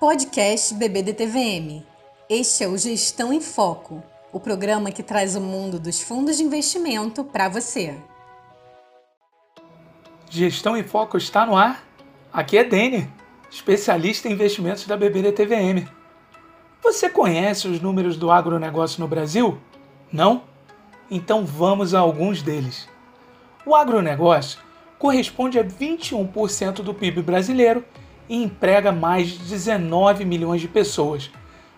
Podcast BBDTVM. Este é o Gestão em Foco, o programa que traz o mundo dos fundos de investimento para você. Gestão em Foco está no ar? Aqui é Dene, especialista em investimentos da BBDTVM. Você conhece os números do agronegócio no Brasil? Não? Então vamos a alguns deles. O agronegócio corresponde a 21% do PIB brasileiro e emprega mais de 19 milhões de pessoas,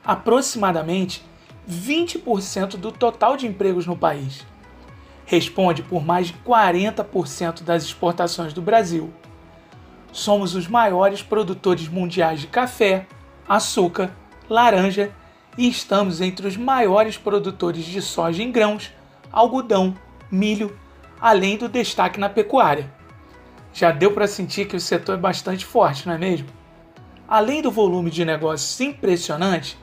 aproximadamente 20% do total de empregos no país. Responde por mais de 40% das exportações do Brasil. Somos os maiores produtores mundiais de café, açúcar, laranja e estamos entre os maiores produtores de soja em grãos, algodão, milho, além do destaque na pecuária. Já deu para sentir que o setor é bastante forte, não é mesmo? Além do volume de negócios impressionante,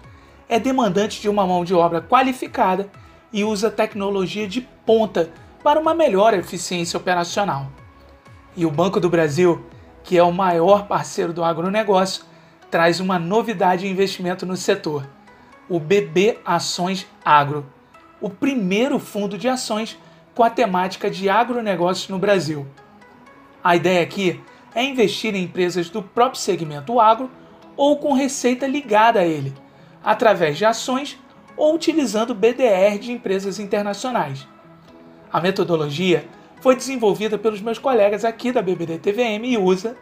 é demandante de uma mão de obra qualificada e usa tecnologia de ponta para uma melhor eficiência operacional. E o Banco do Brasil, que é o maior parceiro do agronegócio, traz uma novidade em investimento no setor: o BB Ações Agro, o primeiro fundo de ações com a temática de agronegócios no Brasil. A ideia aqui é investir em empresas do próprio segmento agro ou com receita ligada a ele, através de ações ou utilizando BDR de empresas internacionais. A metodologia foi desenvolvida pelos meus colegas aqui da BBD TVM e usa,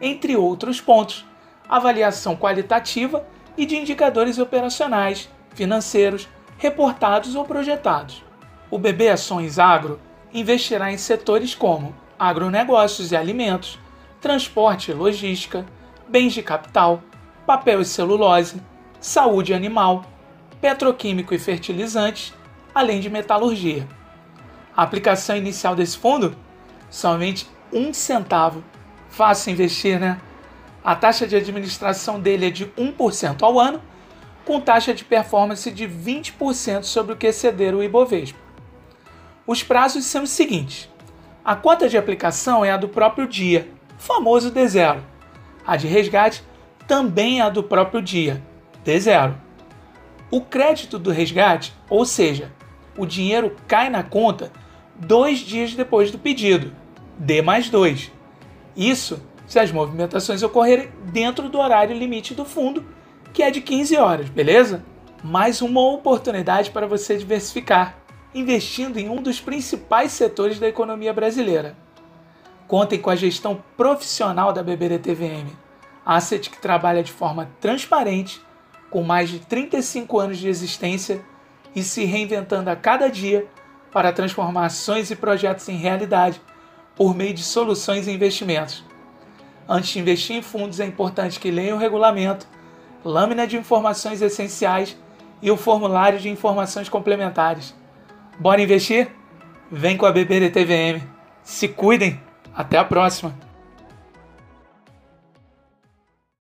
entre outros pontos, avaliação qualitativa e de indicadores operacionais, financeiros, reportados ou projetados. O BB Ações Agro investirá em setores como agronegócios e alimentos, transporte e logística, bens de capital, papel e celulose, saúde animal, petroquímico e fertilizantes, além de metalurgia. A aplicação inicial desse fundo? Somente um centavo. Fácil investir, né? A taxa de administração dele é de 1% ao ano, com taxa de performance de 20% sobre o que exceder o Ibovespa. Os prazos são os seguintes: a cota de aplicação é a do próprio dia, famoso D0. A de resgate também é a do próprio dia, D0. O crédito do resgate, ou seja, o dinheiro cai na conta dois dias depois do pedido, D mais 2. Isso se as movimentações ocorrerem dentro do horário limite do fundo, que é de 15 horas, beleza? Mais uma oportunidade para você diversificar investindo em um dos principais setores da economia brasileira. Contem com a gestão profissional da BBDTVM, asset que trabalha de forma transparente, com mais de 35 anos de existência e se reinventando a cada dia para transformar ações e projetos em realidade por meio de soluções e investimentos. Antes de investir em fundos, é importante que leiam o regulamento, lâmina de informações essenciais e o formulário de informações complementares. Bora investir? Vem com a BBD TVM. Se cuidem. Até a próxima.